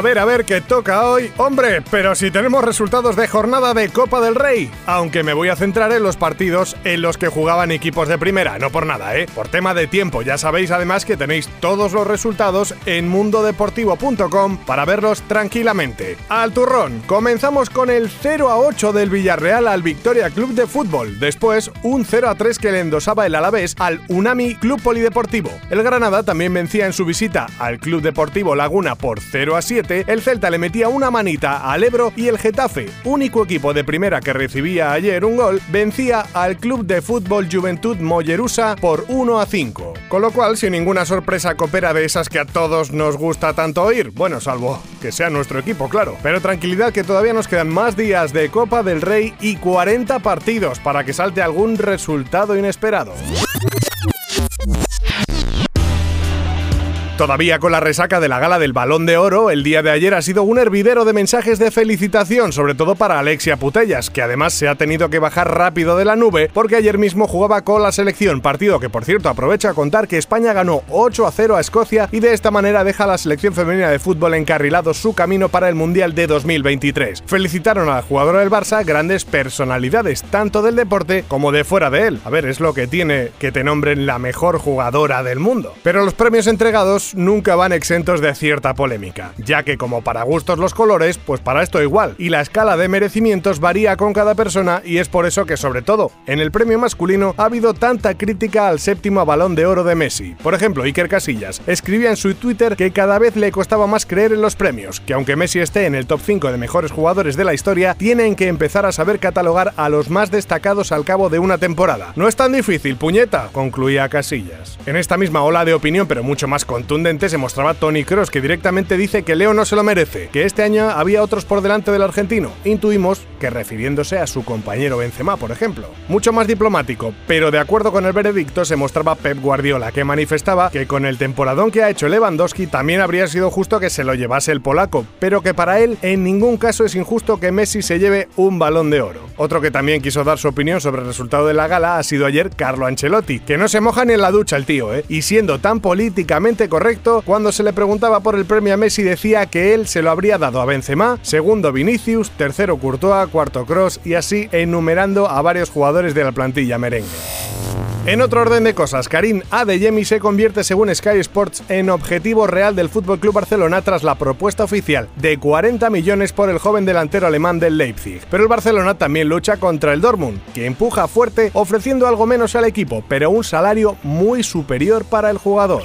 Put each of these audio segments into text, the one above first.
A ver, a ver, ¿qué toca hoy? Hombre, pero si tenemos resultados de jornada de Copa del Rey. Aunque me voy a centrar en los partidos en los que jugaban equipos de primera, no por nada, ¿eh? Por tema de tiempo, ya sabéis además que tenéis todos los resultados en mundodeportivo.com para verlos tranquilamente. Al turrón, comenzamos con el 0 a 8 del Villarreal al Victoria Club de Fútbol. Después, un 0 a 3 que le endosaba el Alavés al Unami Club Polideportivo. El Granada también vencía en su visita al Club Deportivo Laguna por 0 a 7 el Celta le metía una manita al Ebro y el Getafe, único equipo de primera que recibía ayer un gol, vencía al Club de Fútbol Juventud Mollerusa por 1 a 5. Con lo cual, sin ninguna sorpresa, coopera de esas que a todos nos gusta tanto oír. Bueno, salvo que sea nuestro equipo, claro. Pero tranquilidad que todavía nos quedan más días de Copa del Rey y 40 partidos para que salte algún resultado inesperado. Todavía con la resaca de la gala del Balón de Oro, el día de ayer ha sido un hervidero de mensajes de felicitación, sobre todo para Alexia Putellas, que además se ha tenido que bajar rápido de la nube porque ayer mismo jugaba con la selección, partido que por cierto aprovecha a contar que España ganó 8 a 0 a Escocia y de esta manera deja a la selección femenina de fútbol encarrilado su camino para el Mundial de 2023. Felicitaron a la jugadora del Barça grandes personalidades, tanto del deporte como de fuera de él. A ver, es lo que tiene que te nombren la mejor jugadora del mundo. Pero los premios entregados nunca van exentos de cierta polémica, ya que como para gustos los colores, pues para esto igual, y la escala de merecimientos varía con cada persona y es por eso que sobre todo en el premio masculino ha habido tanta crítica al séptimo balón de oro de Messi. Por ejemplo, Iker Casillas escribía en su Twitter que cada vez le costaba más creer en los premios, que aunque Messi esté en el top 5 de mejores jugadores de la historia, tienen que empezar a saber catalogar a los más destacados al cabo de una temporada. No es tan difícil, puñeta, concluía Casillas. En esta misma ola de opinión, pero mucho más contundente, se mostraba Tony Cross, que directamente dice que Leo no se lo merece, que este año había otros por delante del argentino. Intuimos que refiriéndose a su compañero Benzema, por ejemplo. Mucho más diplomático, pero de acuerdo con el veredicto se mostraba Pep Guardiola, que manifestaba que con el temporadón que ha hecho Lewandowski también habría sido justo que se lo llevase el polaco, pero que para él en ningún caso es injusto que Messi se lleve un balón de oro. Otro que también quiso dar su opinión sobre el resultado de la gala ha sido ayer Carlo Ancelotti, que no se moja ni en la ducha el tío, ¿eh? Y siendo tan políticamente correcto, cuando se le preguntaba por el premio a Messi decía que él se lo habría dado a Benzema, segundo Vinicius, tercero Courtois, cuarto Cross y así enumerando a varios jugadores de la plantilla merengue. En otro orden de cosas, Karim Adeyemi se convierte según Sky Sports en objetivo real del FC Barcelona tras la propuesta oficial de 40 millones por el joven delantero alemán del Leipzig. Pero el Barcelona también lucha contra el Dortmund, que empuja fuerte ofreciendo algo menos al equipo, pero un salario muy superior para el jugador.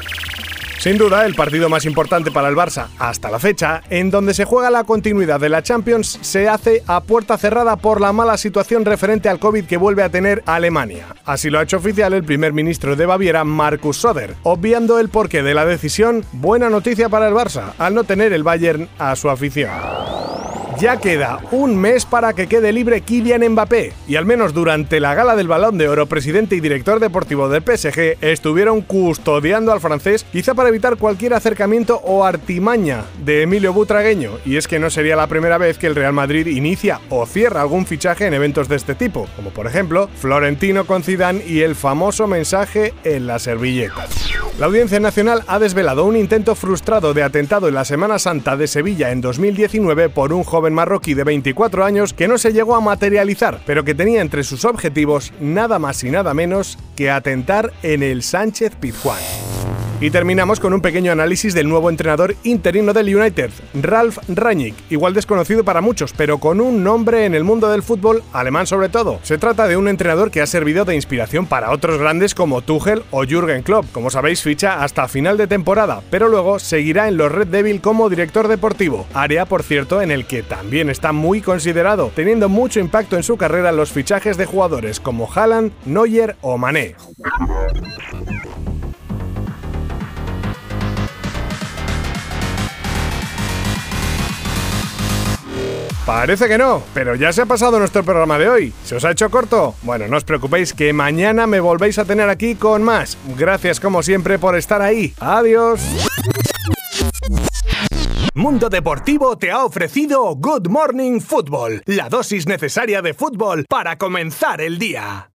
Sin duda, el partido más importante para el Barça hasta la fecha, en donde se juega la continuidad de la Champions, se hace a puerta cerrada por la mala situación referente al COVID que vuelve a tener Alemania. Así lo ha hecho oficial el primer ministro de Baviera, Markus Söder, obviando el porqué de la decisión, buena noticia para el Barça, al no tener el Bayern a su afición. Ya queda un mes para que quede libre Kylian Mbappé y al menos durante la gala del Balón de Oro, presidente y director deportivo del PSG estuvieron custodiando al francés, quizá para evitar cualquier acercamiento o artimaña de Emilio Butragueño, y es que no sería la primera vez que el Real Madrid inicia o cierra algún fichaje en eventos de este tipo, como por ejemplo Florentino con Zidane y el famoso mensaje en la servilleta. La Audiencia Nacional ha desvelado un intento frustrado de atentado en la Semana Santa de Sevilla en 2019 por un joven marroquí de 24 años que no se llegó a materializar, pero que tenía entre sus objetivos nada más y nada menos que atentar en el Sánchez Pizjuán. Y terminamos con un pequeño análisis del nuevo entrenador interino del United, Ralf Rangnick, igual desconocido para muchos, pero con un nombre en el mundo del fútbol, alemán sobre todo. Se trata de un entrenador que ha servido de inspiración para otros grandes como Tuchel o Jürgen Klopp. Como sabéis, ficha hasta final de temporada, pero luego seguirá en los Red Devil como director deportivo, área por cierto en el que también está muy considerado, teniendo mucho impacto en su carrera los fichajes de jugadores como Haaland, Neuer o Mané. Parece que no, pero ya se ha pasado nuestro programa de hoy. ¿Se os ha hecho corto? Bueno, no os preocupéis que mañana me volvéis a tener aquí con más. Gracias como siempre por estar ahí. Adiós. Mundo Deportivo te ha ofrecido Good Morning Football, la dosis necesaria de fútbol para comenzar el día.